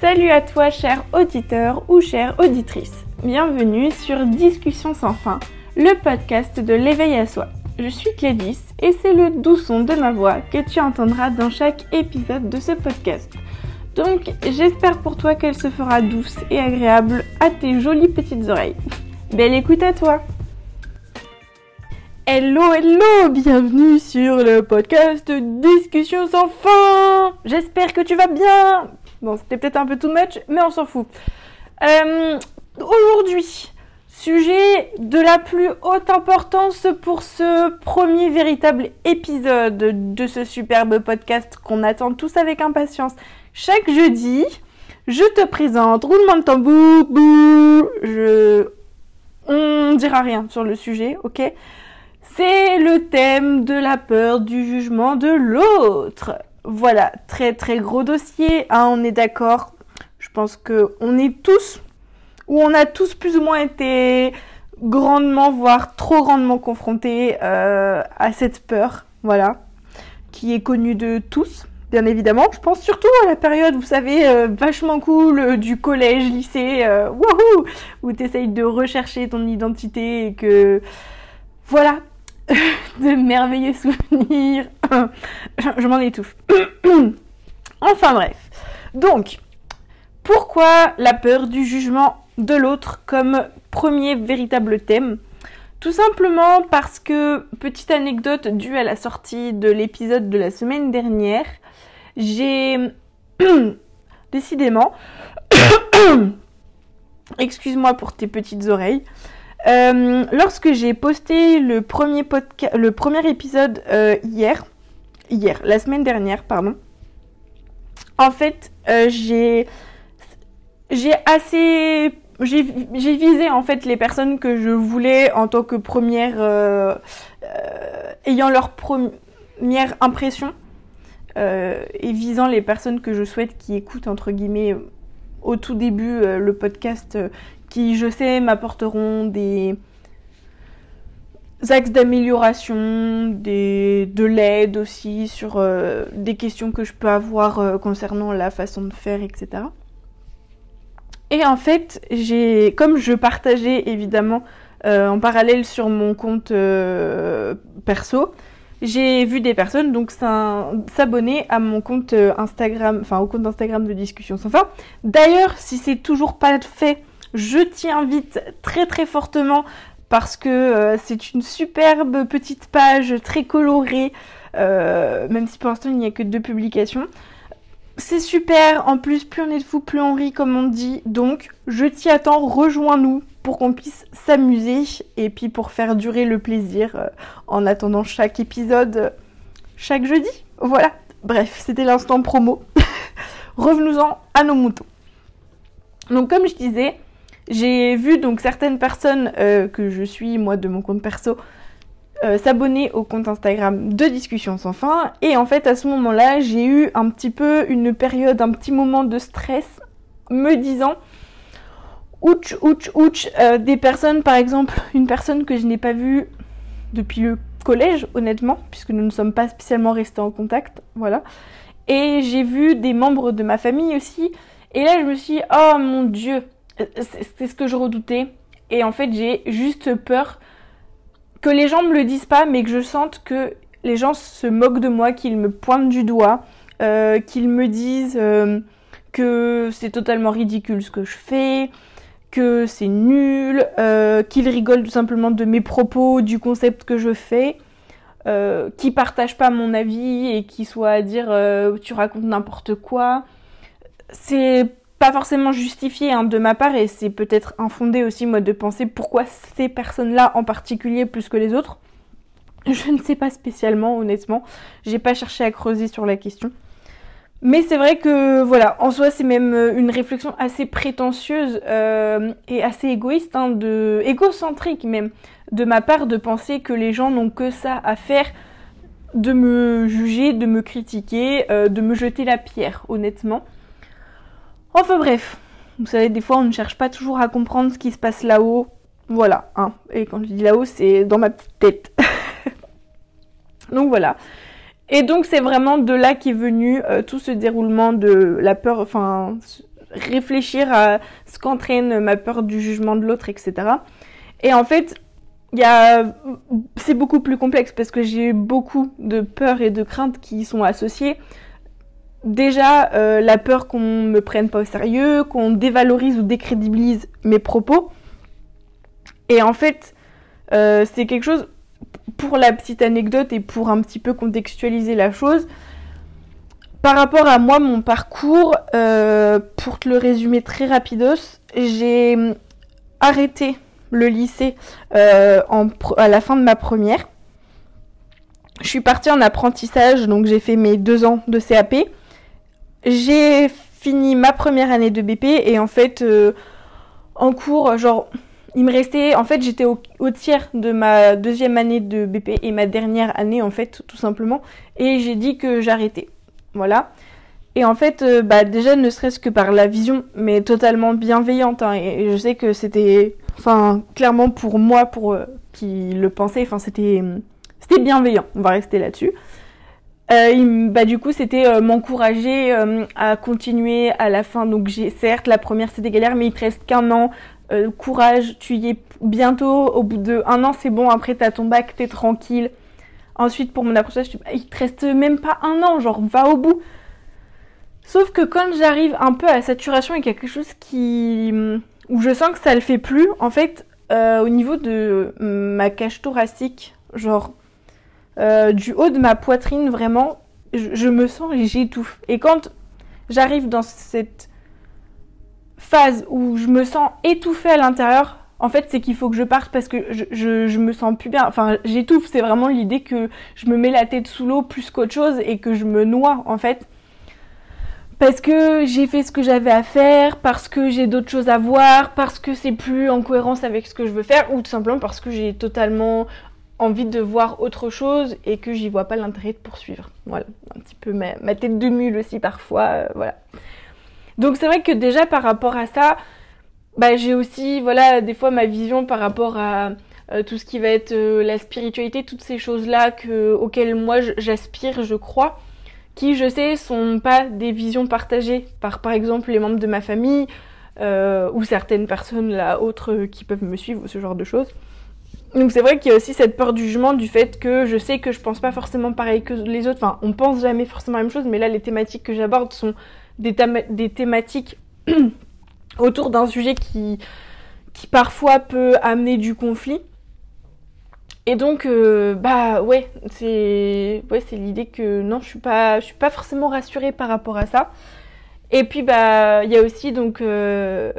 Salut à toi, cher auditeur ou chère auditrice. Bienvenue sur Discussion sans fin, le podcast de l'éveil à soi. Je suis Clédis et c'est le doux son de ma voix que tu entendras dans chaque épisode de ce podcast. Donc j'espère pour toi qu'elle se fera douce et agréable à tes jolies petites oreilles. Belle écoute à toi Hello, hello, bienvenue sur le podcast Discussion sans fin. J'espère que tu vas bien. Bon, c'était peut-être un peu too much, mais on s'en fout. Euh, Aujourd'hui, sujet de la plus haute importance pour ce premier véritable épisode de ce superbe podcast qu'on attend tous avec impatience. Chaque jeudi, je te présente roulement de tambour, bouh, je... On dira rien sur le sujet, ok? C'est le thème de la peur du jugement de l'autre. Voilà, très très gros dossier, hein, on est d'accord. Je pense que on est tous, ou on a tous plus ou moins été grandement, voire trop grandement confrontés euh, à cette peur, voilà, qui est connue de tous, bien évidemment. Je pense surtout à la période, vous savez, euh, vachement cool euh, du collège, lycée, wouhou, où tu essayes de rechercher ton identité et que, voilà, de merveilleux souvenirs. je, m'en étouffe. enfin bref. Donc, pourquoi la peur du jugement de l'autre comme premier véritable thème? Tout simplement parce que, petite anecdote due à la sortie de l'épisode de la semaine dernière, j'ai décidément, excuse-moi pour tes petites oreilles, euh, lorsque j'ai posté le premier, le premier épisode euh, hier, hier, la semaine dernière, pardon, en fait, euh, j'ai j'ai assez j'ai visé en fait les personnes que je voulais en tant que première ayant leur première impression et visant les personnes que je souhaite qui écoutent entre guillemets au tout début le podcast qui, je sais, m'apporteront des axes d'amélioration, de l'aide aussi sur euh, des questions que je peux avoir euh, concernant la façon de faire, etc. Et en fait, j'ai, comme je partageais évidemment euh, en parallèle sur mon compte perso, j'ai vu des personnes donc s'abonner à mon compte Instagram, enfin au compte Instagram de discussion sans fin. D'ailleurs, si c'est toujours pas fait, je t'y invite très très fortement parce que euh, c'est une superbe petite page très colorée, euh, même si pour l'instant il n'y a que deux publications. C'est super, en plus plus on est de fou, plus on rit comme on dit, donc je t'y attends, rejoins-nous pour qu'on puisse s'amuser et puis pour faire durer le plaisir euh, en attendant chaque épisode chaque jeudi. Voilà, bref, c'était l'instant promo. Revenons-en à nos moutons. Donc comme je disais, j'ai vu donc certaines personnes euh, que je suis, moi, de mon compte perso, euh, s'abonner au compte Instagram de Discussion sans fin. Et en fait, à ce moment-là, j'ai eu un petit peu une période, un petit moment de stress, me disant ouch, ouch, ouch, euh, des personnes, par exemple, une personne que je n'ai pas vue depuis le collège, honnêtement, puisque nous ne sommes pas spécialement restés en contact, voilà. Et j'ai vu des membres de ma famille aussi. Et là, je me suis dit, oh mon dieu, c'est ce que je redoutais. Et en fait, j'ai juste peur que les gens me le disent pas, mais que je sente que les gens se moquent de moi, qu'ils me pointent du doigt, euh, qu'ils me disent euh, que c'est totalement ridicule ce que je fais, que c'est nul, euh, qu'ils rigolent tout simplement de mes propos, du concept que je fais, euh, qu'ils partagent pas mon avis et qui soient à dire tu racontes n'importe quoi. C'est pas forcément justifié hein, de ma part et c'est peut-être infondé aussi moi de penser pourquoi ces personnes-là en particulier plus que les autres. Je ne sais pas spécialement honnêtement, j'ai pas cherché à creuser sur la question. Mais c'est vrai que voilà, en soi c'est même euh, une réflexion assez prétentieuse euh, et assez égoïste, hein, de égocentrique même, de ma part de penser que les gens n'ont que ça à faire de me juger, de me critiquer, euh, de me jeter la pierre, honnêtement. Enfin bref, vous savez, des fois on ne cherche pas toujours à comprendre ce qui se passe là-haut. Voilà, hein. Et quand je dis là-haut, c'est dans ma petite tête. donc voilà. Et donc c'est vraiment de là qu'est venu euh, tout ce déroulement de la peur, enfin réfléchir à ce qu'entraîne ma peur du jugement de l'autre, etc. Et en fait, c'est beaucoup plus complexe parce que j'ai beaucoup de peurs et de craintes qui y sont associées. Déjà, euh, la peur qu'on me prenne pas au sérieux, qu'on dévalorise ou décrédibilise mes propos. Et en fait, euh, c'est quelque chose, pour la petite anecdote et pour un petit peu contextualiser la chose, par rapport à moi, mon parcours, euh, pour te le résumer très rapidos, j'ai arrêté le lycée à la fin de ma première. Je suis partie en apprentissage, donc j'ai fait mes deux ans de CAP. J'ai fini ma première année de BP et en fait, euh, en cours, genre, il me restait, en fait, j'étais au, tiers de ma deuxième année de BP et ma dernière année, en fait, tout simplement. Et j'ai dit que j'arrêtais. Voilà. Et en fait, euh, bah, déjà, ne serait-ce que par la vision, mais totalement bienveillante. Hein, et, je sais que c'était, enfin, clairement pour moi, pour euh, qui le pensait, enfin, c'était, c'était bienveillant. On va rester là-dessus. Euh, bah, du coup, c'était m'encourager à continuer à la fin. Donc, j'ai certes, la première c'était galère, mais il te reste qu'un an. courage, tu y es bientôt. Au bout de un an, c'est bon. Après, t'as ton bac, t'es tranquille. Ensuite, pour mon apprentissage, il te reste même pas un an, genre va au bout. Sauf que quand j'arrive un peu à saturation et quelque chose qui où je sens que ça le fait plus, en fait, euh, au niveau de ma cage thoracique, genre euh, du haut de ma poitrine, vraiment, je, me sens et j'étouffe. Et quand j'arrive dans cette phase où je me sens étouffée à l'intérieur, en fait, c'est qu'il faut que je parte parce que je, je, me sens plus bien. Enfin, j'étouffe. C'est vraiment l'idée que je me mets la tête sous l'eau plus qu'autre chose et que je me noie, en fait. Parce que j'ai fait ce que j'avais à faire, parce que j'ai d'autres choses à voir, parce que c'est plus en cohérence avec ce que je veux faire, ou tout simplement parce que j'ai totalement envie de voir autre chose et que j'y vois pas l'intérêt de poursuivre. Voilà, un petit peu ma, tête de mule aussi parfois, euh, voilà. Donc c'est vrai que déjà par rapport à ça, bah, j'ai aussi, voilà, des fois ma vision par rapport à euh, tout ce qui va être euh, la spiritualité, toutes ces choses-là que, auxquelles moi j'aspire, je crois, qui, je sais, sont pas des visions partagées par, par exemple, les membres de ma famille ou certaines personnes là autres qui peuvent me suivre ce genre de choses. Donc c'est vrai qu'il y a aussi cette peur du jugement du fait que je sais que je pense pas forcément pareil que les autres. Enfin, on pense jamais forcément la même chose, mais là les thématiques que j'aborde sont des, des thématiques autour d'un sujet qui, qui parfois peut amener du conflit. Et donc, euh, bah ouais, c'est ouais, l'idée que non, je suis pas, je suis pas forcément rassurée par rapport à ça. Et puis bah, il y a aussi donc euh,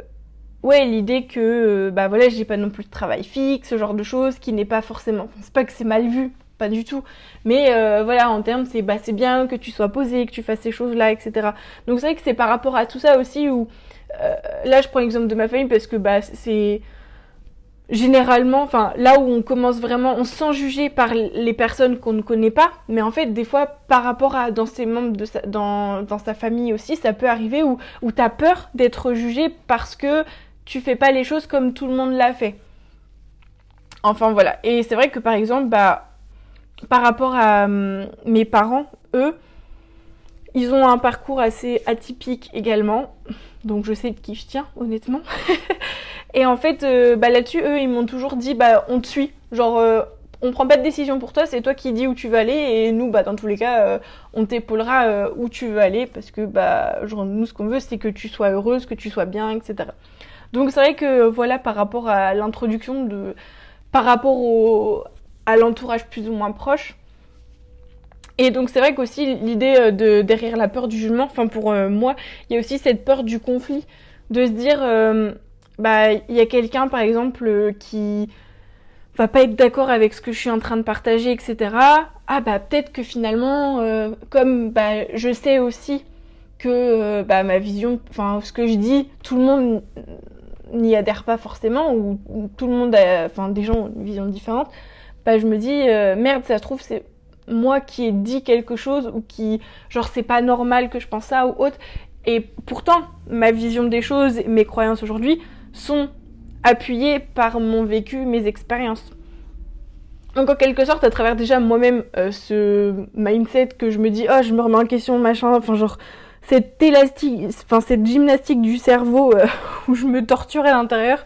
ouais l'idée que euh, bah voilà, j'ai pas non plus de travail fixe, ce genre de choses, qui n'est pas forcément, c'est pas que c'est mal vu, pas du tout. Mais voilà, en termes, c'est bah c'est bien que tu sois posé, que tu fasses ces choses-là, etc. Donc c'est vrai que c'est par rapport à tout ça aussi où euh, là, je prends l'exemple de ma famille parce que bah, c'est généralement, enfin là où on commence vraiment, on se sent jugé par les personnes qu'on ne connaît pas, mais en fait des fois par rapport à dans ses membres de sa, dans, dans sa famille aussi, ça peut arriver où, où tu as peur d'être jugé parce que tu fais pas les choses comme tout le monde l'a fait. Enfin voilà, et c'est vrai que par exemple, bah par rapport à hum, mes parents, eux, ils ont un parcours assez atypique également. Donc je sais de qui je tiens, honnêtement. et en fait, euh, bah, là-dessus, eux, ils m'ont toujours dit, bah, on te suit. Genre, euh, on prend pas de décision pour toi, c'est toi qui dis où tu veux aller. Et nous, bah, dans tous les cas, euh, on t'épaulera où tu veux aller. Parce que, bah, genre, nous, ce qu'on veut, c'est que tu sois heureuse, que tu sois bien, etc. Donc c'est vrai que, voilà, par rapport à l'introduction de... Par rapport au... à l'entourage plus ou moins proche, et donc c'est vrai qu'aussi l'idée euh, de derrière la peur du jugement, enfin pour euh, moi, il y a aussi cette peur du conflit, de se dire, euh, bah il y a quelqu'un par exemple qui va pas être d'accord avec ce que je suis en train de partager, etc. Ah bah peut-être que finalement, comme bah je sais aussi que bah ma vision, enfin ce que je dis, tout le monde n'y adhère pas forcément ou, tout le monde a, enfin des gens ont une vision différente. Bah je me dis merde, ça se trouve c'est moi qui ai dit quelque chose ou qui, genre, c'est pas normal que je pense ça ou autre. Et pourtant, ma vision des choses, mes croyances aujourd'hui sont appuyées par mon vécu, mes expériences. Donc en quelque sorte, à travers déjà moi-même euh, ce mindset que je me dis, oh, je me remets en question, machin, enfin genre, cette élastique, enfin cette gymnastique du cerveau euh, où je me torture à l'intérieur,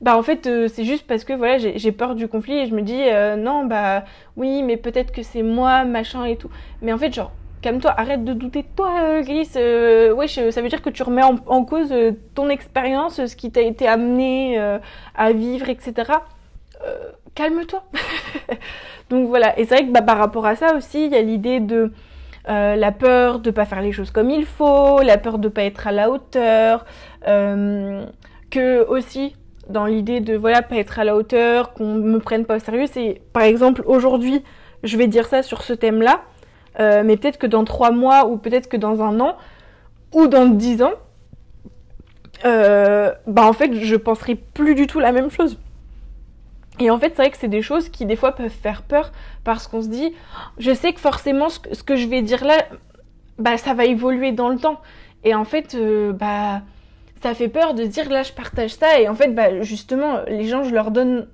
bah en fait euh, c'est juste parce que voilà j'ai peur du conflit et je me dis euh, non bah oui mais peut-être que c'est moi machin et tout. Mais en fait genre calme-toi, arrête de douter de toi Gris. ouais ça veut dire que tu remets en, cause ton expérience, ce qui t'a été amené à vivre etc. calme-toi. Donc voilà et c'est vrai que bah, par rapport à ça aussi il y a l'idée de euh, la peur de pas faire les choses comme il faut, la peur de pas être à la hauteur, euh, que aussi dans l'idée de voilà pas être à la hauteur, qu'on me prenne pas au sérieux, c'est par exemple aujourd'hui je vais dire ça sur ce thème-là, euh, mais peut-être que dans trois mois ou peut-être que dans un an ou dans dix ans, bah en fait je penserai plus du tout la même chose. Et en fait, c'est vrai que c'est des choses qui des fois peuvent faire peur parce qu'on se dit, je sais que forcément ce que, je vais dire là, bah ça va évoluer dans le temps. Et en fait, euh, bah ça fait peur de dire là je partage ça et en fait bah justement les gens je leur donne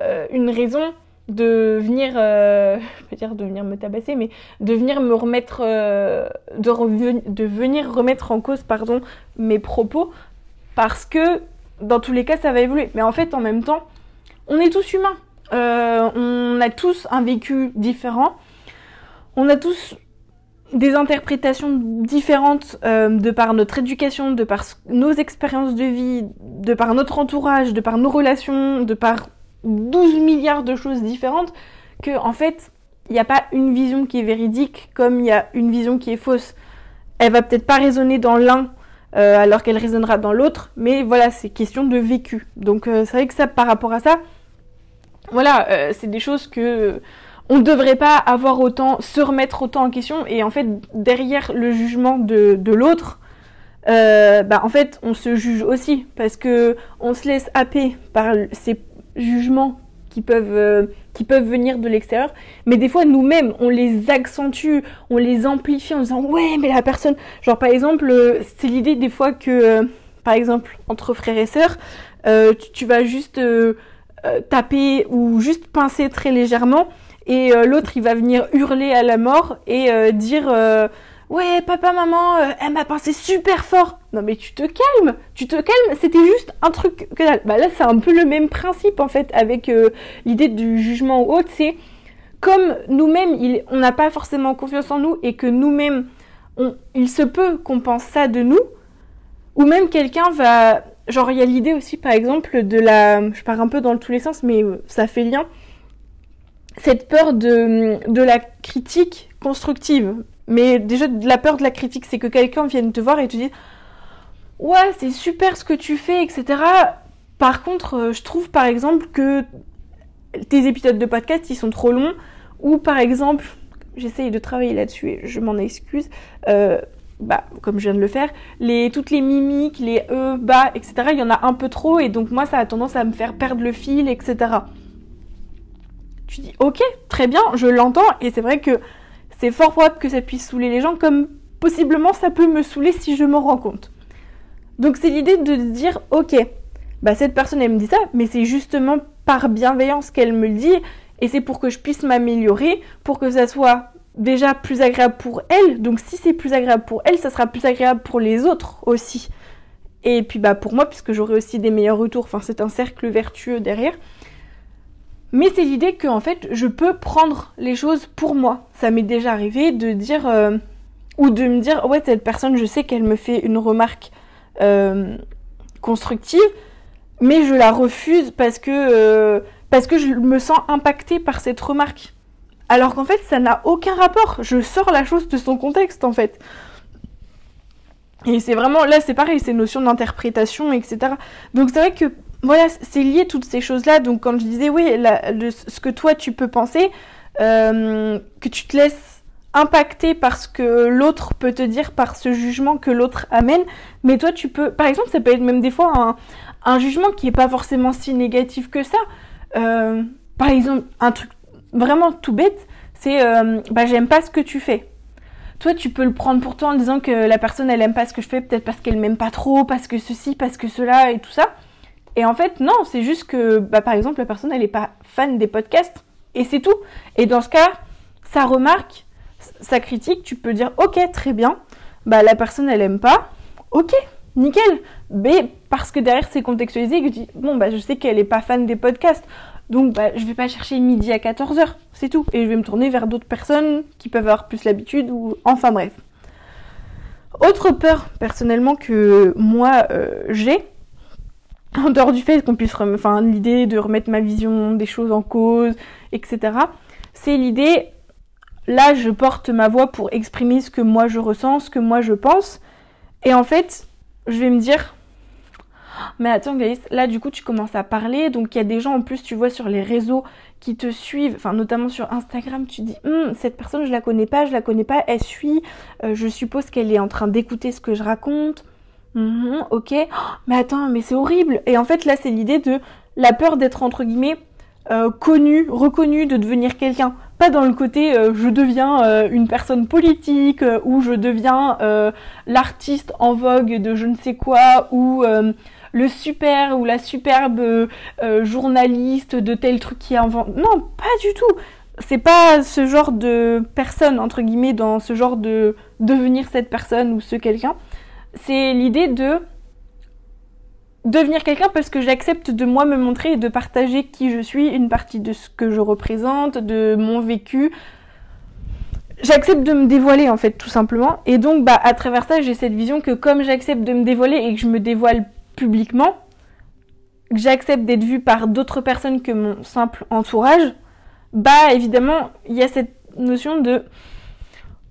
euh, une raison de venir euh, je peux dire de venir me tabasser mais de venir me remettre de, de venir remettre en cause pardon mes propos parce que dans tous les cas ça va évoluer mais en fait en même temps on est tous humains. Euh, on a tous un vécu différent. On a tous des interprétations différentes euh, de par notre éducation, de par nos expériences de vie, de par notre entourage, de par nos relations, de par 12 milliards de choses différentes, que en fait, il n'y a pas une vision qui est véridique comme il y a une vision qui est fausse. Elle va peut-être pas résonner dans l'un euh, alors qu'elle résonnera dans l'autre, mais voilà, c'est question de vécu. Donc c'est vrai que ça, par rapport à ça, voilà, euh, c'est des choses que on ne devrait pas avoir autant, se remettre autant en question. Et en fait, derrière le jugement de, l'autre, euh, bah, en fait, on se juge aussi parce que on se laisse happer par ces jugements qui peuvent, euh, qui peuvent venir de l'extérieur. Mais des fois, nous-mêmes, on les accentue, on les amplifie en disant ouais, mais la personne, genre par exemple, c'est l'idée des fois que, par exemple, entre frères et sœurs, tu, vas juste euh, taper ou juste pincer très légèrement. Et euh, l'autre il va venir hurler à la mort et euh, dire ouais papa maman elle m'a pincé super fort. Non mais tu te calmes tu te calmes. C'était juste un truc que bah là c'est un peu le même principe en fait avec l'idée du jugement ou autre. C'est comme nous-mêmes on n'a pas forcément confiance en nous et que nous-mêmes il se peut qu'on pense ça de nous ou même quelqu'un va Genre, il y a l'idée aussi, par exemple, de la. Je pars un peu dans tous les sens, mais euh, ça fait lien. Cette peur de, de la critique constructive. Mais déjà, la peur de la critique, c'est que quelqu'un vienne te voir et te dise Ouais, c'est super ce que tu fais, etc. Par contre, euh, je trouve par exemple que tes épisodes de podcast, ils sont trop longs. Ou par exemple, j'essaye de travailler là-dessus et je m'en excuse. Euh, bah, comme je viens de le faire, les, toutes les mimiques, les e, bas, etc., il y en a un peu trop et donc moi ça a tendance à me faire perdre le fil, etc. Tu dis ok, très bien, je l'entends et c'est vrai que c'est fort probable que ça puisse saouler les gens comme possiblement ça peut me saouler si je m'en rends compte. Donc c'est l'idée de dire ok, bah cette personne elle me dit ça, mais c'est justement par bienveillance qu'elle me le dit et c'est pour que je puisse m'améliorer, pour que ça soit déjà plus agréable pour elle. Donc si c'est plus agréable pour elle, ça sera plus agréable pour les autres aussi. Et puis bah pour moi, puisque j'aurai aussi des meilleurs retours. Enfin, c'est un cercle vertueux derrière. Mais c'est l'idée que en fait, je peux prendre les choses pour moi. Ça m'est déjà arrivé de dire euh, ou de me dire ouais cette personne, je sais qu'elle me fait une remarque euh, constructive, mais je la refuse parce que euh, parce que je me sens impactée par cette remarque. Alors qu'en fait, ça n'a aucun rapport. Je sors la chose de son contexte, en fait. Et c'est vraiment, là, c'est pareil, ces notions d'interprétation, etc. Donc c'est vrai que, voilà, c'est lié toutes ces choses-là. Donc quand je disais, oui, ce que toi, tu peux penser, euh, que tu te laisses impacter par ce que l'autre peut te dire, par ce jugement que l'autre amène. Mais toi, tu peux, par exemple, ça peut être même des fois un, jugement qui n'est pas forcément si négatif que ça. Euh, par exemple, un truc vraiment tout bête, c'est euh, bah j'aime pas ce que tu fais. Toi, tu peux le prendre pour toi en disant que la personne elle aime pas ce que je fais, peut-être parce qu'elle m'aime pas trop, parce que ceci, parce que cela et tout ça. Et en fait, non, c'est juste que, bah, par exemple, la personne elle est pas fan des podcasts et c'est tout. Et dans ce cas, sa remarque, sa critique, tu peux dire ok, très bien. bah la personne elle aime pas, ok, nickel. Mais parce que derrière c'est contextualisé, que je dis bon bah je sais qu'elle est pas fan des podcasts, donc bah je vais pas chercher midi à 14h, c'est tout. Et je vais me tourner vers d'autres personnes qui peuvent avoir plus l'habitude ou enfin bref. Autre peur personnellement que moi euh, j'ai, en dehors du fait qu'on puisse, enfin l'idée de remettre ma vision des choses en cause, etc. C'est l'idée, là je porte ma voix pour exprimer ce que moi je ressens, ce que moi je pense, et en fait je vais me dire, mais attends Gaïs, là du coup tu commences à parler, donc il y a des gens en plus tu vois sur les réseaux qui te suivent, enfin notamment sur Instagram, tu dis hum, cette personne je la connais pas, je la connais pas, elle suit, euh, je suppose qu'elle est en train d'écouter ce que je raconte. Mhm, ok, mais attends, mais c'est horrible. Et en fait là c'est l'idée de la peur d'être entre guillemets euh, connu, reconnu, de devenir quelqu'un. Pas dans le côté euh, je deviens une personne politique ou je deviens l'artiste en vogue de je ne sais quoi ou le super ou la superbe euh, journaliste de tel truc qui invente. Non, pas du tout. C'est pas ce genre de personne, entre guillemets, dans ce genre de devenir cette personne ou ce quelqu'un. C'est l'idée de devenir quelqu'un parce que j'accepte de moi me montrer et de partager qui je suis, une partie de ce que je représente, de mon vécu. J'accepte de me dévoiler en fait tout simplement et donc bah à travers ça j'ai cette vision que comme j'accepte de me dévoiler et que je me dévoile publiquement, que j'accepte d'être vue par d'autres personnes que mon simple entourage, bah évidemment, il y a cette notion de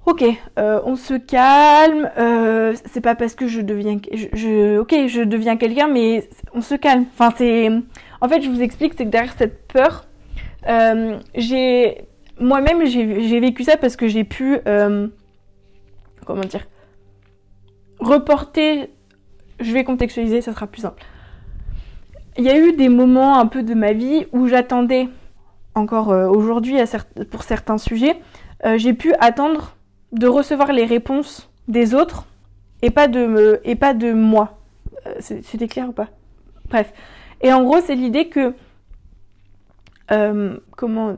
ok, euh, on se calme, euh, c'est pas parce que je deviens, ok, je deviens quelqu'un, mais on se calme. Enfin, c'est, en fait, je vous explique, c'est que derrière cette peur, euh, j'ai, moi-même, j'ai vécu ça parce que j'ai pu, comment dire, reporter je vais contextualiser, ça sera plus simple. Il y a eu des moments un peu de ma vie où j'attendais, encore euh, aujourd'hui pour certains sujets, euh, j'ai pu attendre de recevoir les réponses des autres et pas de, me, moi. Euh, c'était clair ou pas? Bref. Et en gros, c'est l'idée que, comment,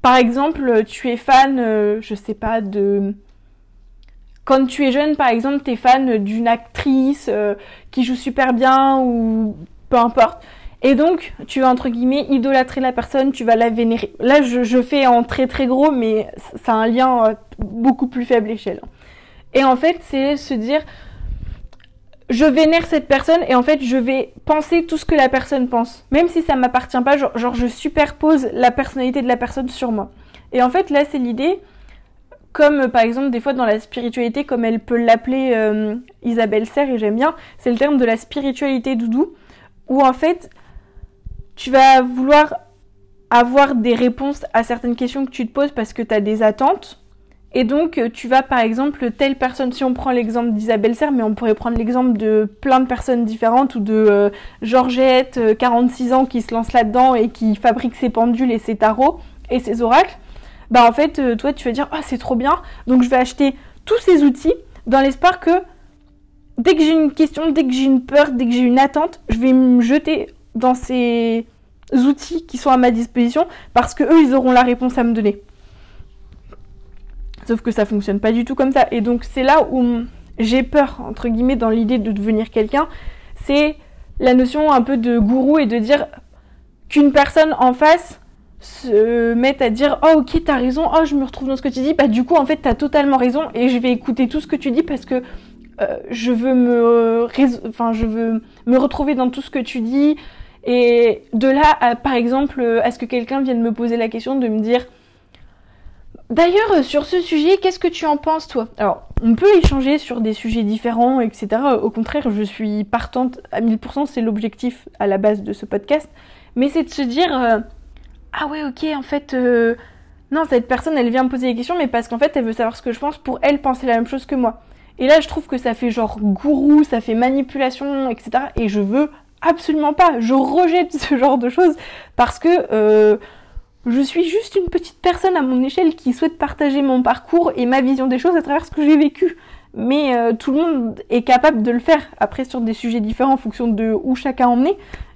par exemple, tu es fan, je sais pas, de quand tu es jeune, par exemple, tu es fan d'une actrice euh, qui joue super bien ou peu importe. Et donc, tu vas entre guillemets idolâtrer la personne, tu vas la vénérer. Là, je, fais en très très gros, mais a un lien euh, beaucoup plus faible échelle. Et en fait, c'est se dire, je vénère cette personne et en fait, je vais penser tout ce que la personne pense. Même si ça m'appartient pas, genre, genre je superpose la personnalité de la personne sur moi. Et en fait, là, c'est l'idée comme euh, par exemple des fois dans la spiritualité, comme elle peut l'appeler euh, Isabelle Serre, et j'aime bien, c'est le terme de la spiritualité doudou, où en fait tu vas vouloir avoir des réponses à certaines questions que tu te poses parce que tu as des attentes. Et donc, euh, tu vas par exemple, telle personne, si on prend l'exemple d'Isabelle Serre, mais on pourrait prendre l'exemple de plein de personnes différentes, ou de Georgette, 46 ans, qui se lance là-dedans et qui fabrique ses pendules et ses tarots et ses oracles bah en fait, euh, toi, tu vas dire, ah, c'est trop bien, donc je vais acheter tous ces outils dans l'espoir que dès que j'ai une question, dès que j'ai une peur, dès que j'ai une attente, je vais me jeter dans ces outils qui sont à ma disposition parce que eux, ils auront la réponse à me donner. Sauf que ça fonctionne pas du tout comme ça. Et donc, c'est là où j'ai peur, entre guillemets, dans l'idée de devenir quelqu'un. C'est la notion un peu de gourou et de dire qu'une personne en face se mettent à dire oh ok t'as raison oh je me retrouve dans ce que tu dis bah du coup en fait t'as totalement raison et je vais écouter tout ce que tu dis parce que euh, je veux me enfin je veux me retrouver dans tout ce que tu dis et de là par exemple à ce que quelqu'un vienne me poser la question de me dire D'ailleurs, sur ce sujet, qu'est-ce que tu en penses, toi? Alors, on peut échanger sur des sujets différents, etc. Au contraire, je suis partante à 1000%, c'est l'objectif à la base de ce podcast. Mais c'est de se dire, euh, ah ouais, ok, en fait, euh, non, cette personne, elle vient me poser des questions, mais parce qu'en fait, elle veut savoir ce que je pense pour elle penser la même chose que moi. Et là, je trouve que ça fait genre gourou, ça fait manipulation, etc. Et je veux absolument pas. Je rejette ce genre de choses parce que euh, je suis juste une petite personne à mon échelle qui souhaite partager mon parcours et ma vision des choses à travers ce que j'ai vécu. Mais euh, tout le monde est capable de le faire. Après, sur des sujets différents en fonction de où chacun en.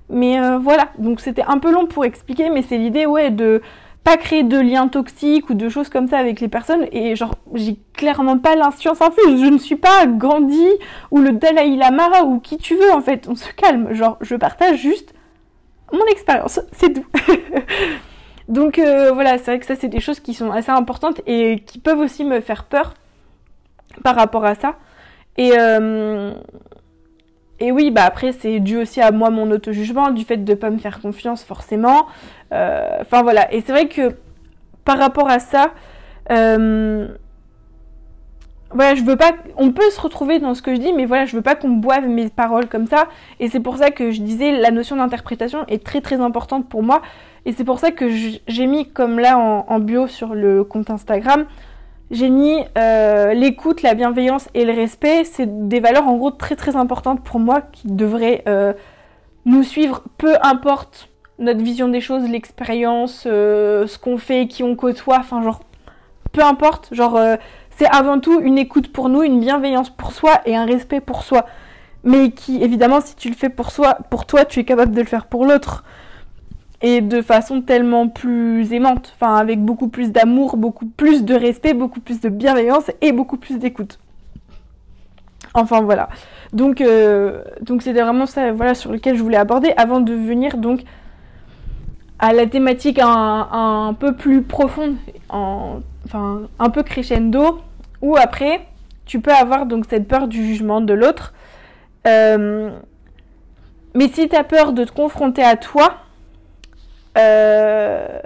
Mais euh, voilà, donc c'était un peu long pour expliquer, mais c'est l'idée, ouais, de pas créer de liens toxiques ou de choses comme ça avec les personnes. Et genre j'ai clairement pas l'inscience infuse, je ne suis pas Gandhi ou le Dalai Lama ou qui tu veux en fait, on se calme, genre je partage juste mon expérience, c'est tout. Donc euh, voilà, c'est vrai que ça c'est des choses qui sont assez importantes et qui peuvent aussi me faire peur par rapport à ça. Et, euh, et oui, bah après c'est dû aussi à moi mon auto-jugement, du fait de ne pas me faire confiance forcément. Euh, enfin voilà, et c'est vrai que par rapport à ça, voilà, je veux pas. On peut se retrouver dans ce que je dis, mais voilà, je veux pas qu'on boive mes paroles comme ça. Et c'est pour ça que je disais la notion d'interprétation est très très importante pour moi. Et c'est pour ça que j'ai mis, comme là en, bio sur le compte Instagram, j'ai mis euh, l'écoute, la bienveillance et le respect. C'est des valeurs en gros très très importantes pour moi qui devraient euh, nous suivre, peu importe notre vision des choses, l'expérience, euh, ce qu'on fait, qui on côtoie, enfin genre, peu importe, genre c'est avant tout une écoute pour nous, une bienveillance pour soi et un respect pour soi. Mais qui, évidemment, si tu le fais pour soi, pour toi, tu es capable de le faire pour l'autre et de façon tellement plus aimante, enfin avec beaucoup plus d'amour, beaucoup plus de respect, beaucoup plus de bienveillance et beaucoup plus d'écoute. Enfin voilà. Donc euh, donc c'était vraiment ça voilà sur lequel je voulais aborder avant de venir donc à la thématique un, peu plus profonde, enfin un peu crescendo, où après tu peux avoir donc cette peur du jugement de l'autre. Euh, mais si tu as peur de te confronter à toi, euh,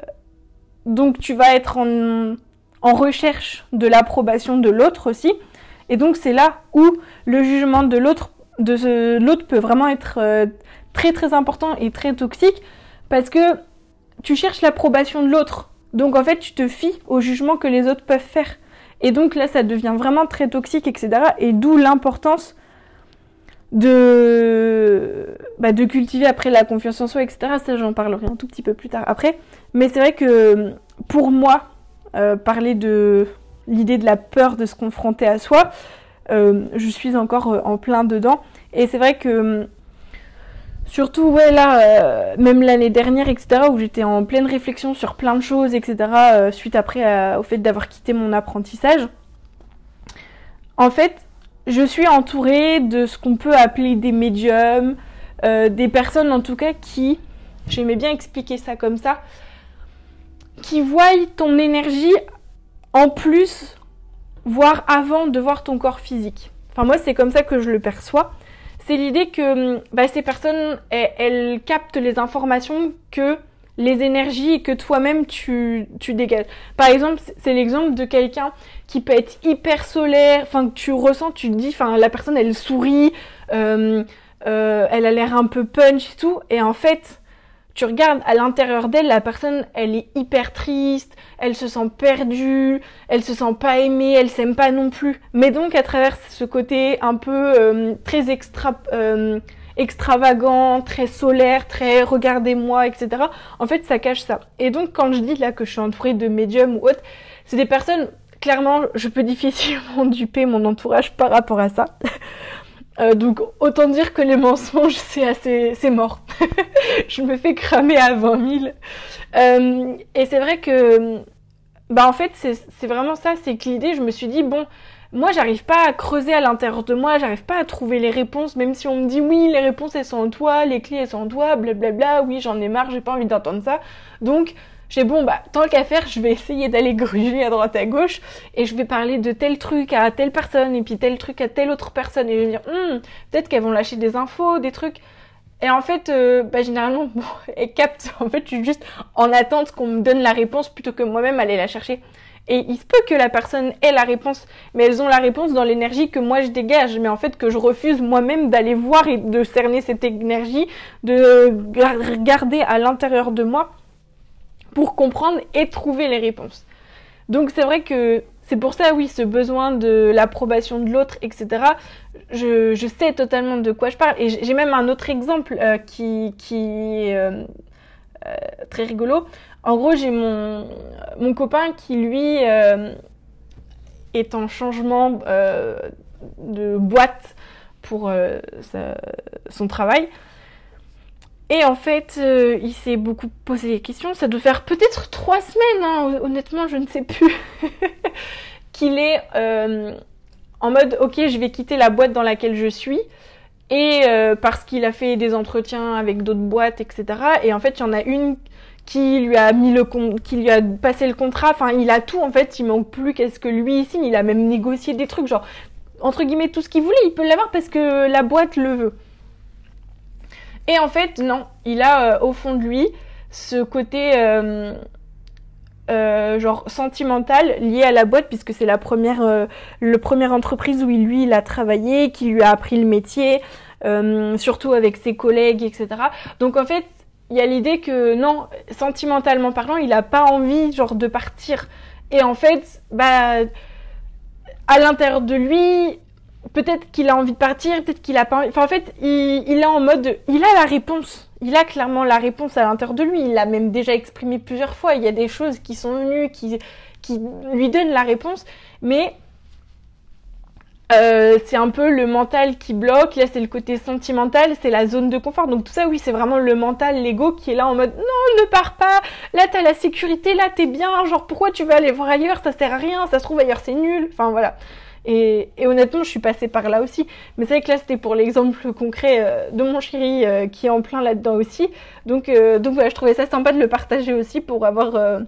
donc tu vas être en, recherche de l'approbation de l'autre aussi. Et donc c'est là où le jugement de l'autre de l'autre peut vraiment être euh, très très important et très toxique parce que tu cherches l'approbation de l'autre. Donc en fait tu te fies au jugement que les autres peuvent faire. Et donc là ça devient vraiment très toxique, etc. Et d'où l'importance de, bah, de cultiver après la confiance en soi, etc. Ça, j'en parlerai un tout petit peu plus tard après. Mais c'est vrai que pour moi, euh, parler de l'idée de la peur de se confronter à soi, euh, je suis encore euh, en plein dedans. Et c'est vrai que, surtout, ouais, là, même l'année dernière, etc., où j'étais en pleine réflexion sur plein de choses, etc., suite après au fait d'avoir quitté mon apprentissage, en fait, je suis entourée de ce qu'on peut appeler des médiums, euh, des personnes en tout cas qui, j'aimais bien expliquer ça comme ça, qui voient ton énergie en plus, voire avant de voir ton corps physique. Enfin moi c'est comme ça que je le perçois. C'est l'idée que bah, ces personnes, elles captent les informations que les énergies que toi-même tu, tu dégages. Par exemple, c'est l'exemple de quelqu'un qui peut être hyper solaire, enfin que tu ressens, tu te dis, enfin la personne elle sourit, euh, euh, elle a l'air un peu punch et tout, et en fait, tu regardes à l'intérieur d'elle, la personne elle est hyper triste, elle se sent perdue, elle se sent pas aimée, elle s'aime pas non plus. Mais donc à travers ce côté un peu euh, très extra extravagant, très solaire, très regardez-moi, etc. En fait, ça cache ça. Et donc, quand je dis là que je suis entourée de médiums ou autres, c'est des personnes, clairement, je peux difficilement duper mon entourage par rapport à ça. Euh, donc, autant dire que les mensonges, c'est assez, c'est mort. je me fais cramer à 20 000. Euh, et c'est vrai que, bah, en fait, c'est vraiment ça, c'est que l'idée, je me suis dit, bon, moi j'arrive pas à creuser à l'intérieur de moi, j'arrive pas à trouver les réponses, même si on me dit oui, les réponses elles sont en toi, les clés elles sont en toi, blablabla, oui j'en ai marre, j'ai pas envie d'entendre ça. Donc j'ai bon bah tant qu'à faire, je vais essayer d'aller gruger à droite à gauche et je vais parler de tel truc à telle personne et puis tel truc à telle autre personne et je vais dire hum, peut-être qu'elles vont lâcher des infos, des trucs. Et en fait, euh, bah, généralement, bon, elles captent. En fait, je suis juste en attente qu'on me donne la réponse plutôt que moi-même aller la chercher. Et il se peut que la personne ait la réponse, mais elles ont la réponse dans l'énergie que moi je dégage, mais en fait que je refuse moi-même d'aller voir et de cerner cette énergie, de regarder à l'intérieur de moi pour comprendre et trouver les réponses. Donc c'est vrai que c'est pour ça, oui, ce besoin de l'approbation de l'autre, etc. Je, sais totalement de quoi je parle. Et j'ai même un autre exemple euh, qui, est euh, euh, très rigolo. En gros, j'ai mon, copain qui, lui, est en changement de boîte pour son travail. Et en fait, euh, il s'est beaucoup posé des questions. Ça doit faire peut-être trois semaines, hein, honnêtement, je ne sais plus, qu'il est euh, en mode, ok, je vais quitter la boîte dans laquelle je suis. Et euh, parce qu'il a fait des entretiens avec d'autres boîtes, etc. Et en fait, il y en a une qui lui a passé le contrat. Enfin, il a tout en fait. Il manque plus qu'est-ce que lui signe. Il a même négocié des trucs, genre entre guillemets tout ce qu'il voulait. Il peut l'avoir parce que la boîte le veut. Et en fait, non, il a euh, au fond de lui ce côté euh, euh, genre sentimental lié à la boîte puisque c'est la première, le première entreprise où lui il a travaillé, qui lui a appris le métier, surtout avec ses collègues, etc. Donc en fait, il y a l'idée que non, sentimentalement parlant, il n'a pas envie genre de partir. Et en fait, bah à l'intérieur de lui, peut-être qu'il a envie de partir, peut-être qu'il a pas envie. Enfin, en fait, il, est en mode. Il a la réponse. Il a clairement la réponse à l'intérieur de lui. Il l'a même déjà exprimé plusieurs fois. Il y a des choses qui sont venues, qui, qui lui donnent la réponse. Mais euh, c'est un peu le mental qui bloque. Là, c'est le côté sentimental, c'est la zone de confort. Donc tout ça, oui, c'est vraiment le mental, l'ego qui est là en mode non, ne pars pas. Là, t'as la sécurité, là, t'es bien. Genre, pourquoi tu vas aller voir ailleurs? Ça sert à rien. Ça se trouve ailleurs, c'est nul. Enfin voilà. Et, honnêtement, je suis passée par là aussi. Mais c'est vrai que là, c'était pour l'exemple concret euh, de mon chéri euh, qui est en plein là-dedans aussi. Donc, euh, donc voilà, je trouvais ça sympa de le partager aussi pour avoir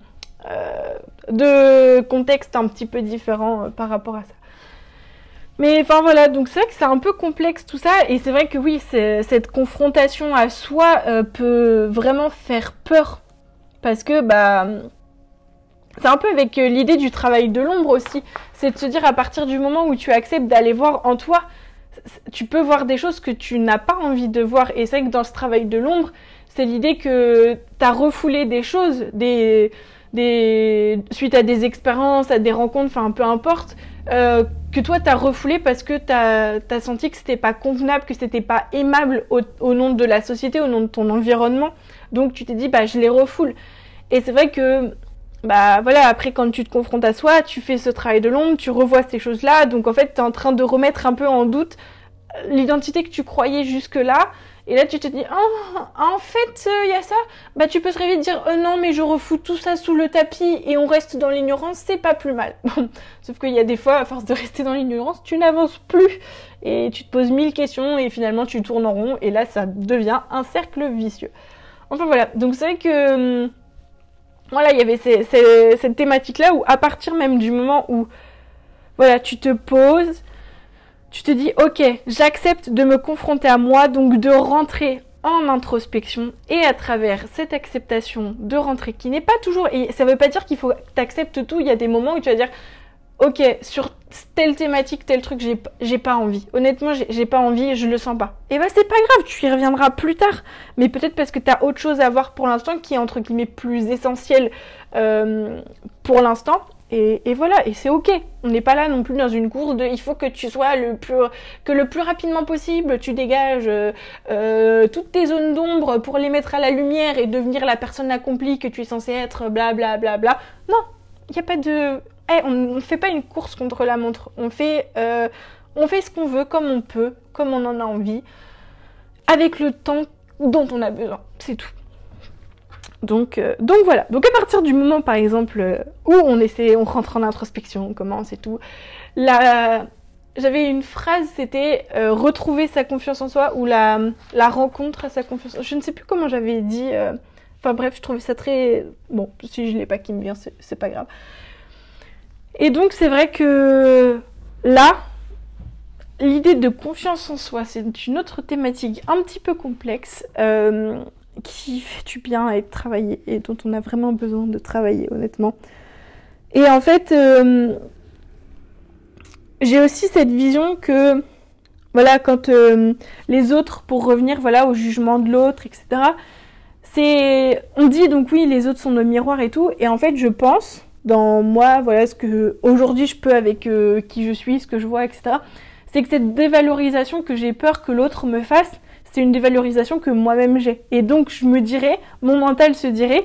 deux contextes un petit peu différents par rapport à ça. Mais enfin voilà, donc c'est vrai que c'est un peu complexe tout ça, et c'est vrai que oui, cette confrontation à soi peut vraiment faire peur, parce que bah c'est un peu avec euh, l'idée du travail de l'ombre aussi. C'est de se dire à partir du moment où tu acceptes d'aller voir en toi, tu peux voir des choses que tu n'as pas envie de voir. Et c'est vrai que dans ce travail de l'ombre, c'est l'idée que tu as refoulé des choses, des, des, suite à des expériences, à des rencontres, enfin peu importe, euh, que toi tu as refoulé parce que tu as, senti que c'était pas convenable, que c'était pas aimable au, au, nom de la société, au nom de ton environnement. Donc tu t'es dit, bah je les refoule. Et c'est vrai que bah voilà, après quand tu te confrontes à soi, tu fais ce travail de l'ombre, tu revois ces choses-là, donc en fait tu es en train de remettre un peu en doute euh, l'identité que tu croyais jusque-là, et là tu te dis oh, en fait il euh, y a ça, bah tu peux très vite dire oh, non mais je refous tout ça sous le tapis et on reste dans l'ignorance, c'est pas plus mal. Sauf qu'il y a des fois à force de rester dans l'ignorance, tu n'avances plus et tu te poses mille questions et finalement tu tournes en rond et là ça devient un cercle vicieux. Enfin voilà, donc c'est vrai que hum, voilà, il y avait cette thématique-là où à partir même du moment où voilà, tu te poses, tu te dis ok, j'accepte de me confronter à moi, donc de rentrer en introspection et à travers cette acceptation de rentrer qui n'est pas toujours et ça veut pas dire qu'il faut t'acceptes tout, il y a des moments où tu vas dire ok, sur telle thématique, tel truc, j'ai pas envie. Honnêtement, j'ai pas envie, je le sens pas. Et bah c'est pas grave, tu y reviendras plus tard. Mais peut-être parce que t'as autre chose à voir pour l'instant qui est entre guillemets plus essentiel euh, pour l'instant. Et, voilà, et c'est ok. On n'est pas là non plus dans une course de il faut que tu sois le plus que le plus rapidement possible, tu dégages euh, euh, toutes tes zones d'ombre pour les mettre à la lumière et devenir la personne accomplie que tu es censé être, bla bla bla bla. Non, il n'y a pas de on ne fait pas une course contre la montre. On fait, euh, on fait ce qu'on veut, comme on peut, comme on en a envie, avec le temps dont on a besoin. C'est tout. Donc, euh, donc voilà. Donc à partir du moment, par exemple, euh, où on essaie, on rentre en introspection, on commence et tout, la... j'avais une phrase, c'était retrouver sa confiance en soi ou la, la rencontre à sa confiance. Je ne sais plus comment j'avais dit. Enfin bref, je trouvais ça très bon. Si je l'ai pas qui me vient, c'est pas grave. Et donc c'est vrai que là, l'idée de confiance en soi, c'est une autre thématique un petit peu complexe euh, qui fait du bien à être travaillée et dont on a vraiment besoin de travailler honnêtement. Et en fait, euh, j'ai aussi cette vision que voilà, quand euh, les autres, pour revenir voilà au jugement de l'autre, etc. C'est, on dit donc oui, les autres sont nos miroirs et tout, et en fait, je pense dans moi, voilà ce que aujourd'hui je peux avec euh, qui je suis, ce que je vois, etc. C'est que cette dévalorisation que j'ai peur que l'autre me fasse, c'est une dévalorisation que moi-même j'ai. Et donc je me dirais, mon mental se dirait,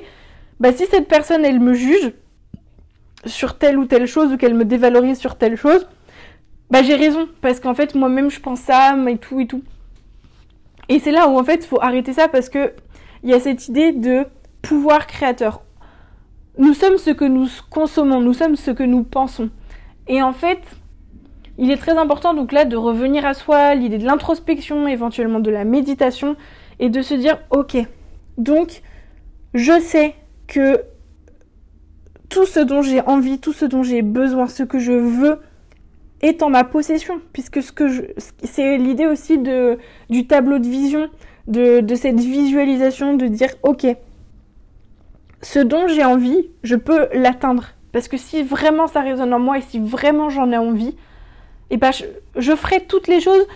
bah si cette personne elle me juge sur telle ou telle chose ou qu'elle me dévalorise sur telle chose, bah j'ai raison parce qu'en fait moi-même je pense ça et tout et tout. Et c'est là où en fait il faut arrêter ça parce que il y a cette idée de pouvoir créateur. Nous sommes ce que nous consommons, nous sommes ce que nous pensons. Et en fait, il est très important donc là de revenir à soi, l'idée de l'introspection, éventuellement de la méditation, et de se dire, ok, donc je sais que tout ce dont j'ai envie, tout ce dont j'ai besoin, ce que je veux est en ma possession, puisque c'est l'idée aussi de, du tableau de vision, de cette visualisation, de dire ok, ce dont j'ai envie, je peux l'atteindre. Parce que si vraiment ça résonne en moi et si vraiment j'en ai envie, eh ben je, ferai toutes les choses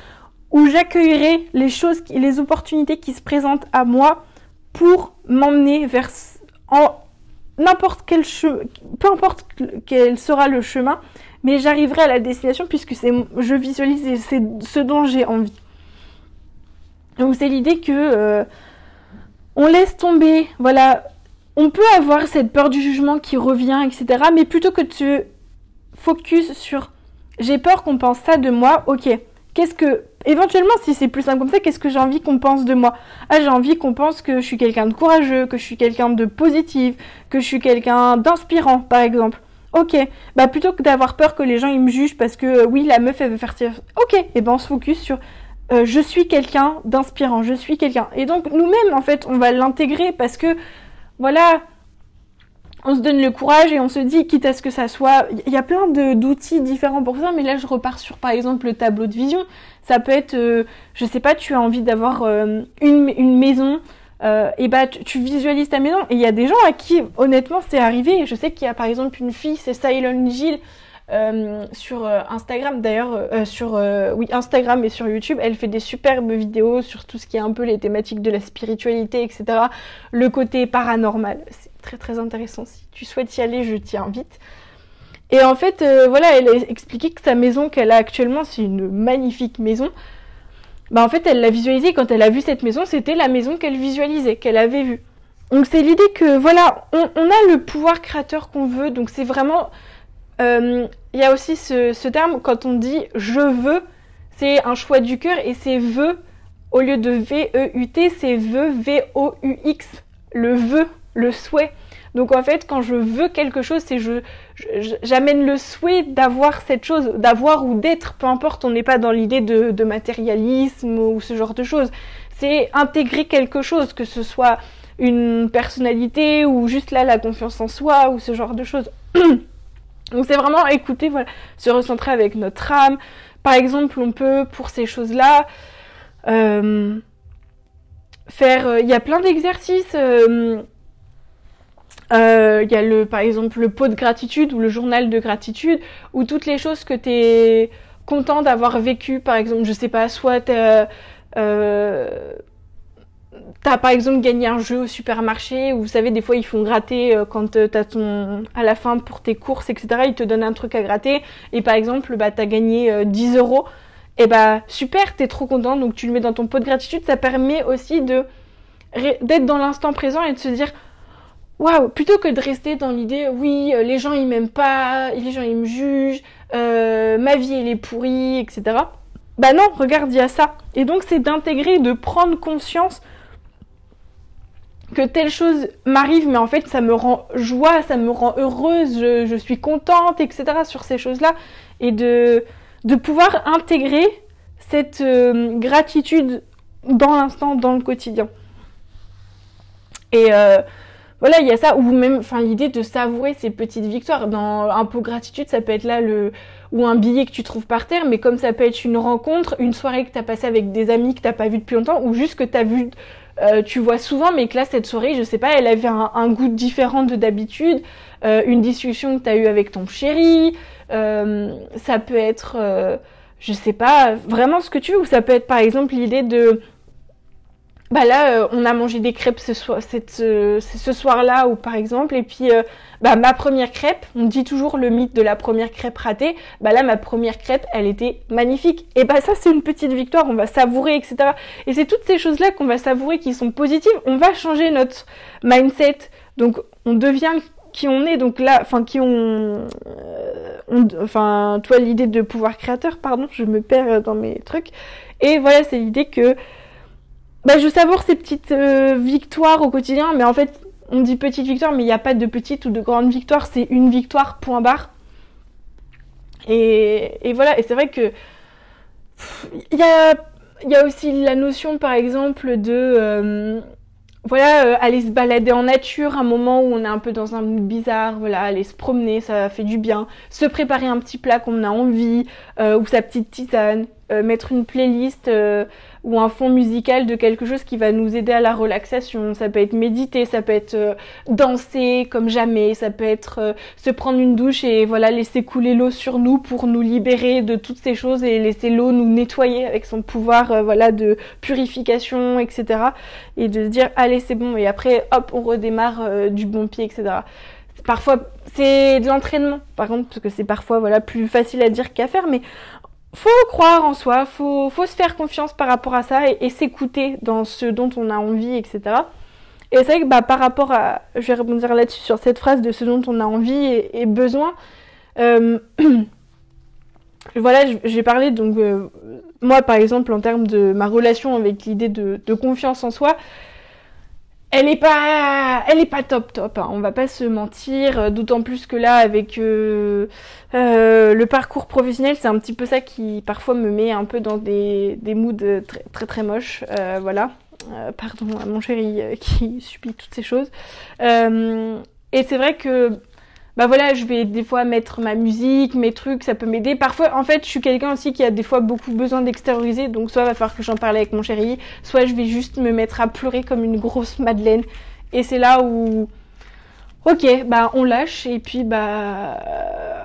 où j'accueillerai les choses, les opportunités qui se présentent à moi pour m'emmener vers n'importe quel chemin, peu importe quel sera le chemin, mais j'arriverai à la destination puisque je visualise ce dont j'ai envie. Donc c'est l'idée que euh, on laisse tomber, voilà, on peut avoir cette peur du jugement qui revient, etc. Mais plutôt que de se focus sur j'ai peur qu'on pense ça de moi, ok, qu'est-ce que éventuellement si c'est plus simple comme ça, qu'est-ce que j'ai envie qu'on pense de moi? Ah j'ai envie qu'on pense que je suis quelqu'un de courageux, que je suis quelqu'un de positif, que je suis quelqu'un d'inspirant par exemple. Ok, bah plutôt que d'avoir peur que les gens ils me jugent parce que euh, oui la meuf elle veut faire ça. Ok, et ben on se focus sur euh, je suis quelqu'un d'inspirant, je suis quelqu'un. Et donc nous-mêmes en fait on va l'intégrer parce que voilà, on se donne le courage et on se dit, quitte à ce que ça soit, il y a plein d'outils différents pour ça, mais là je repars sur par exemple le tableau de vision. Ça peut être, euh, je sais pas, tu as envie d'avoir une, une, maison, euh, et bah tu, visualises ta maison. Et il y a des gens à qui honnêtement c'est arrivé. Je sais qu'il y a par exemple une fille, c'est Silent Jill. Euh, sur euh, Instagram d'ailleurs, sur oui Instagram et sur YouTube, elle fait des superbes vidéos sur tout ce qui est un peu les thématiques de la spiritualité, etc. Le côté paranormal, c'est très très intéressant. Si tu souhaites y aller, je t'y invite. Et en fait, voilà, elle a expliqué que sa maison qu'elle a actuellement, c'est une magnifique maison bah en fait elle l'a visualisé quand elle a vu cette maison, c'était la maison qu'elle visualisait, qu'elle avait vue. Donc c'est l'idée que voilà, on, a le pouvoir créateur qu'on veut, donc c'est vraiment... Euh, il y a aussi ce, terme, quand on dit je veux, c'est un choix du cœur et c'est veut, au lieu de V-E-U-T, c'est veut, V-O-U-X, le vœu, le souhait. Donc en fait, quand je veux quelque chose, c'est je, j'amène le souhait d'avoir cette chose, d'avoir ou d'être, peu importe, on n'est pas dans l'idée de, de, matérialisme ou ce genre de choses. C'est intégrer quelque chose, que ce soit une personnalité ou juste là la confiance en soi ou ce genre de choses. Donc c'est vraiment écouter, voilà, se recentrer avec notre âme. Par exemple, on peut pour ces choses-là euh, faire. Euh, il y a plein d'exercices. Euh, il y a le, par exemple le pot de gratitude ou le journal de gratitude ou toutes les choses que tu es content d'avoir vécu. Par exemple, je sais pas, soit t'as par exemple gagné un jeu au supermarché ou vous savez des fois ils font gratter euh, quand t'as ton à la fin pour tes courses etc ils te donnent un truc à gratter et par exemple bah t'as gagné 10 euros et bah super t'es trop content donc tu le mets dans ton pot de gratitude ça permet aussi de d'être dans l'instant présent et de se dire waouh, plutôt que de rester dans l'idée, oui, euh, les gens ils m'aiment pas, les gens ils me jugent, euh, ma vie elle est pourrie, etc. Bah non, regarde, il y a ça. Et donc c'est d'intégrer, de prendre conscience que telle chose m'arrive, mais en fait ça me rend joie, ça me rend heureuse, je, suis contente, etc. sur ces choses-là. Et de, pouvoir intégrer cette euh, gratitude dans l'instant, dans le quotidien. Et voilà, il y a ça, ou même, l'idée de savourer ces petites victoires. Dans un pot gratitude, ça peut être là le, ou un billet que tu trouves par terre, mais comme ça peut être une rencontre, une soirée que tu as passée avec des amis que t'as pas vu depuis longtemps, ou juste que tu as vu, euh, tu vois souvent, mais que là, cette soirée, je sais pas, elle avait un, goût différent de d'habitude, euh, une discussion que tu as eue avec ton chéri, euh, ça peut être, je sais pas, vraiment ce que tu veux, ou ça peut être par exemple l'idée de bah là, euh, on a mangé des crêpes ce, soir, ce, soir-là, ou par exemple, et puis euh, bah, ma première crêpe, on dit toujours le mythe de la première crêpe ratée, bah là, ma première crêpe, elle était magnifique. Et bah ça, c'est une petite victoire, on va savourer, etc. Et c'est toutes ces choses-là qu'on va savourer qui sont positives, on va changer notre mindset, donc on devient qui on est, donc là, enfin, qui on, euh, enfin, toi, l'idée de pouvoir créateur, pardon, je me perds dans mes trucs. Et voilà, c'est l'idée que bah, je savoure ces petites victoires au quotidien, mais en fait, on dit petite victoire, mais il n'y a pas de petite ou de grande victoire, c'est une victoire, point barre. Et, voilà, et c'est vrai que il y a, y a, aussi la notion, par exemple, de euh, voilà, euh, aller se balader en nature, un moment où on est un peu dans un bizarre, voilà, aller se promener, ça fait du bien, se préparer un petit plat qu'on a envie, euh, ou sa petite tisane, mettre une playlist ou un fond musical de quelque chose qui va nous aider à la relaxation. Ça peut être méditer, ça peut être euh, danser comme jamais, ça peut être euh, se prendre une douche et voilà laisser couler l'eau sur nous pour nous libérer de toutes ces choses et laisser l'eau nous nettoyer avec son pouvoir euh, voilà de purification, etc. Et de se dire allez c'est bon et après hop on redémarre du bon pied, etc. Parfois c'est de l'entraînement par contre parce que c'est parfois voilà plus facile à dire qu'à faire mais faut croire en soi, faut, faut se faire confiance par rapport à ça et, s'écouter dans ce dont on a envie, etc. Et c'est vrai que bah, par rapport à, je vais rebondir là-dessus sur cette phrase de ce dont on a envie et, besoin. Euh, voilà, j'ai parlé donc euh, moi par exemple en termes de ma relation avec l'idée de, de, confiance en soi, elle est pas, elle est pas top top. Hein. On va pas se mentir. Euh, d'autant plus que là, avec euh, euh, le parcours professionnel, c'est un petit peu ça qui parfois me met un peu dans des, des moods très très très moches. voilà. pardon à mon chéri qui subit toutes ces choses. et c'est vrai que bah voilà, je vais des fois mettre ma musique, mes trucs, ça peut m'aider. Parfois, en fait, je suis quelqu'un aussi qui a des fois beaucoup besoin d'extérioriser, donc soit va falloir que j'en parle avec mon chéri, soit je vais juste me mettre à pleurer comme une grosse madeleine. Et c'est là où, ok, bah on lâche et puis bah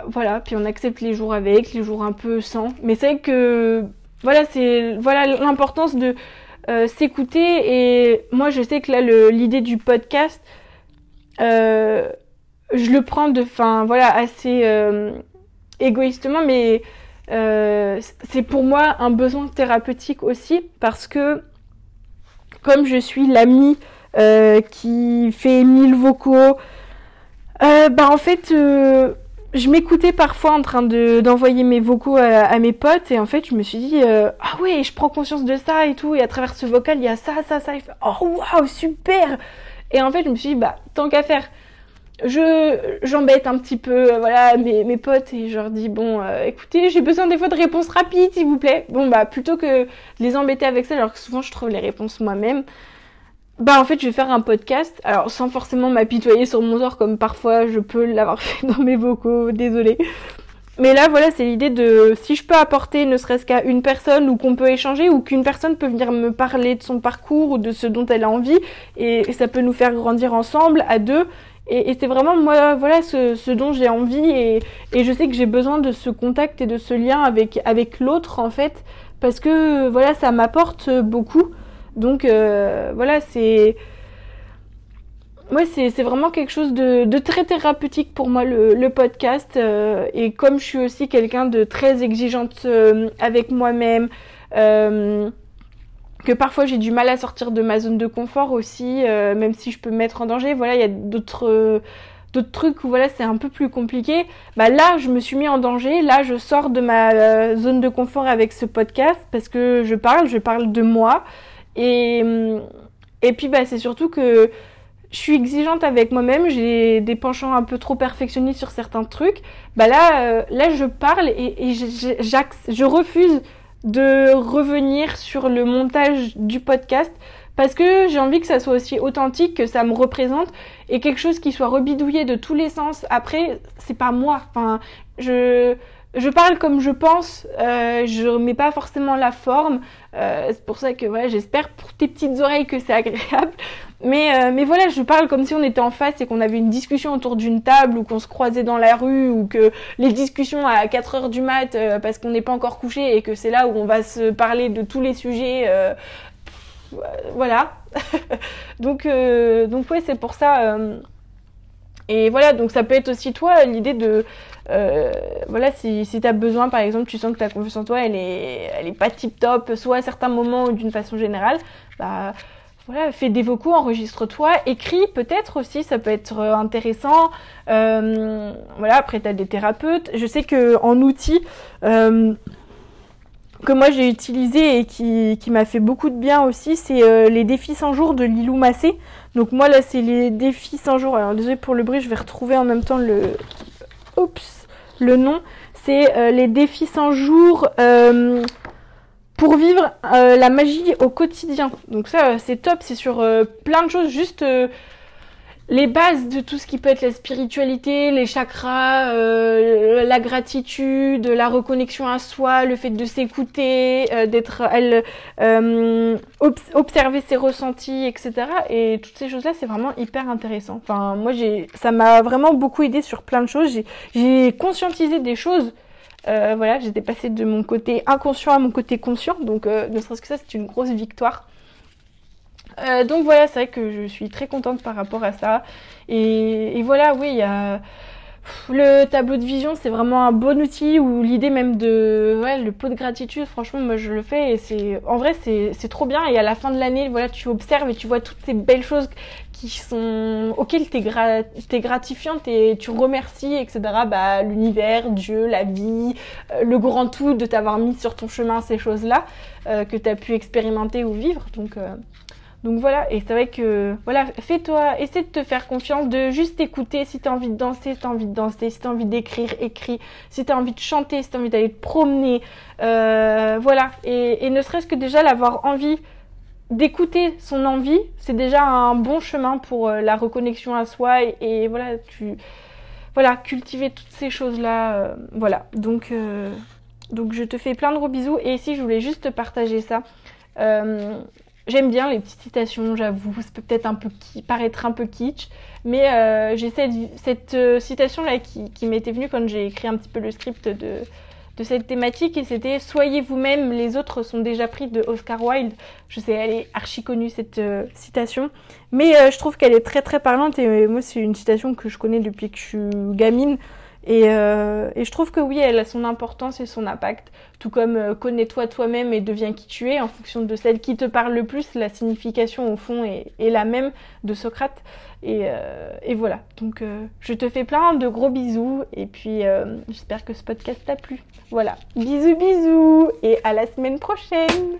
voilà, puis on accepte les jours avec, les jours un peu sans. Mais c'est que voilà, c'est voilà l'importance de euh, s'écouter. Et moi, je sais que là, l'idée du podcast. Euh, je le prends de fin voilà assez euh, égoïstement mais euh, c'est pour moi un besoin thérapeutique aussi parce que comme je suis l'amie euh, qui fait mille vocaux bah en fait je m'écoutais parfois en train de d'envoyer mes vocaux à, mes potes et en fait je me suis dit ah ouais je prends conscience de ça et tout et à travers ce vocal il y a ça ça ça oh waouh super! Et en fait je me suis dit bah tant qu'à faire je j'embête un petit peu euh, voilà mes, potes et je leur dis bon euh, écoutez j'ai besoin des fois de réponses rapides s'il vous plaît. Bon bah plutôt que les embêter avec ça alors que souvent je trouve les réponses moi-même bah en fait je vais faire un podcast. Alors sans forcément m'apitoyer sur mon sort comme parfois je peux l'avoir fait dans mes vocaux désolé mais là voilà c'est l'idée de si je peux apporter ne serait-ce qu'à une personne ou qu'on peut échanger ou qu'une personne peut venir me parler de son parcours ou de ce dont elle a envie et ça peut nous faire grandir ensemble à deux et, c'est vraiment moi, voilà ce, dont j'ai envie et, je sais que j'ai besoin de ce contact et de ce lien avec, avec l'autre en fait, parce que voilà, ça m'apporte beaucoup. Donc euh, voilà, c'est. Ouais, c'est vraiment quelque chose de, très thérapeutique pour moi, le, podcast. Euh, et comme je suis aussi quelqu'un de très exigeante euh, avec moi-même, que parfois j'ai du mal à sortir de ma zone de confort aussi, euh, même si je peux me mettre en danger. Voilà, il y a d'autres euh, d'autres trucs où voilà c'est un peu plus compliqué. Bah là, je me suis mis en danger. Là, je sors de ma euh, zone de confort avec ce podcast parce que je parle, je parle de moi et et puis bah c'est surtout que je suis exigeante avec moi-même, j'ai des penchants un peu trop perfectionnistes sur certains trucs. Bah là, là je parle et, et je refuse de revenir sur le montage du podcast parce que j'ai envie que ça soit aussi authentique, que ça me représente et quelque chose qui soit rebidouillé de tous les sens. Après, c'est pas moi. Enfin, je je parle comme je pense, euh, je mets pas forcément la forme. Euh, c'est pour ça que voilà, j'espère pour tes petites oreilles que c'est agréable. Mais, euh, mais voilà, je parle comme si on était en face et qu'on avait une discussion autour d'une table ou qu'on se croisait dans la rue ou que les discussions à 4 heures du mat euh, parce qu'on n'est pas encore couché et que c'est là où on va se parler de tous les sujets. Voilà. donc, donc ouais, c'est pour ça. et voilà, donc ça peut être aussi toi l'idée de euh, voilà, si, si tu as besoin, par exemple, tu sens que ta confiance en toi, elle est, elle est pas tip top, soit à certains moments ou d'une façon générale, bah voilà, fais des vocaux, enregistre-toi, écris peut-être aussi, ça peut être euh, intéressant. Euh, voilà, après tu as des thérapeutes. Je sais que en outils, que moi j'ai utilisé et qui, m'a fait beaucoup de bien aussi, c'est les défis 100 jours de Lilou Massé. Donc moi là c'est les défis 100 jours. Alors désolé pour le bruit, je vais retrouver en même temps le, Oups, le nom. C'est euh, les défis 100 jours euh, pour vivre la magie au quotidien. Donc ça c'est top, c'est sur plein de choses, juste les bases de tout ce qui peut être la spiritualité, les chakras, euh, la gratitude, la reconnexion à soi, le fait de s'écouter, euh, d'être, euh, observer ses ressentis, etc. Et toutes ces choses-là, c'est vraiment hyper intéressant. Enfin, moi, j'ai, ça m'a vraiment beaucoup aidé sur plein de choses. J'ai conscientisé des choses. voilà, j'étais passée de mon côté inconscient à mon côté conscient, donc ne serait-ce que ça, c'est une grosse victoire. Euh, donc voilà, c'est vrai que je suis très contente par rapport à ça. Et, voilà, oui, le tableau de vision, c'est vraiment un bon outil ou l'idée même de ouais, le pot de gratitude, franchement, moi je le fais et c'est en vrai c'est trop bien. Et à la fin de l'année, voilà, tu observes et tu vois toutes ces belles choses qui sont auxquelles tu es, gratifiante et tu remercies, etc. Bah, l'univers, Dieu, la vie, euh, le grand tout de t'avoir mis sur ton chemin ces choses-là euh, que tu as pu expérimenter ou vivre. Donc donc voilà, et c'est vrai que, voilà, fais-toi, essaie de te faire confiance, de juste écouter si tu as envie de danser, si tu as envie de danser, si tu as envie d'écrire, écris, si tu as envie de chanter, si tu as envie d'aller te promener, euh, voilà. Et, ne serait-ce que déjà l'avoir envie d'écouter son envie, c'est déjà un bon chemin pour euh, la reconnexion à soi et, voilà, tu, voilà, cultiver toutes ces choses-là, euh, voilà. Donc, donc je te fais plein de gros bisous et ici je voulais juste te partager ça. J'aime bien les petites citations, j'avoue, ça peut peut-être un peu paraître un peu kitsch, mais euh, j'ai cette, cette euh, citation-là qui, m'était venue quand j'ai écrit un petit peu le script de, de cette thématique, et c'était « Soyez vous-même, les autres sont déjà pris » de Oscar Wilde. Je sais, elle est archi connue cette euh, citation, mais je trouve qu'elle est très très parlante, et moi c'est une citation que je connais depuis que je suis gamine, euh, et, je trouve que oui, elle a son importance et son impact. Tout comme euh, connais-toi toi-même et deviens qui tu es en fonction de celle qui te parle le plus. La signification au fond est, la même de Socrate. Et, euh, voilà. Donc je te fais plein de gros bisous et puis j'espère que ce podcast t'a plu. Voilà. Bisous bisous et à la semaine prochaine.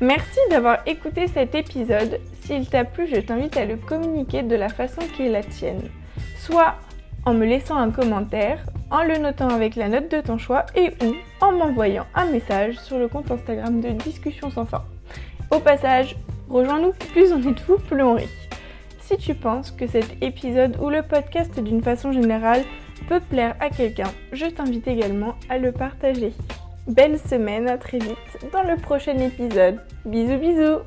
Merci d'avoir écouté cet épisode. S'il t'a plu, je t'invite à le communiquer de la façon qui est la tienne. Soit en me laissant un commentaire, en le notant avec la note de ton choix et ou en m'envoyant un message sur le compte Instagram de Discussion sans fin. Au passage, rejoins-nous, plus on est de vous, plus on rit. Si tu penses que cet épisode ou le podcast d'une façon générale peut plaire à quelqu'un, je t'invite également à le partager. Belle semaine, à très vite dans le prochain épisode. Bisous bisous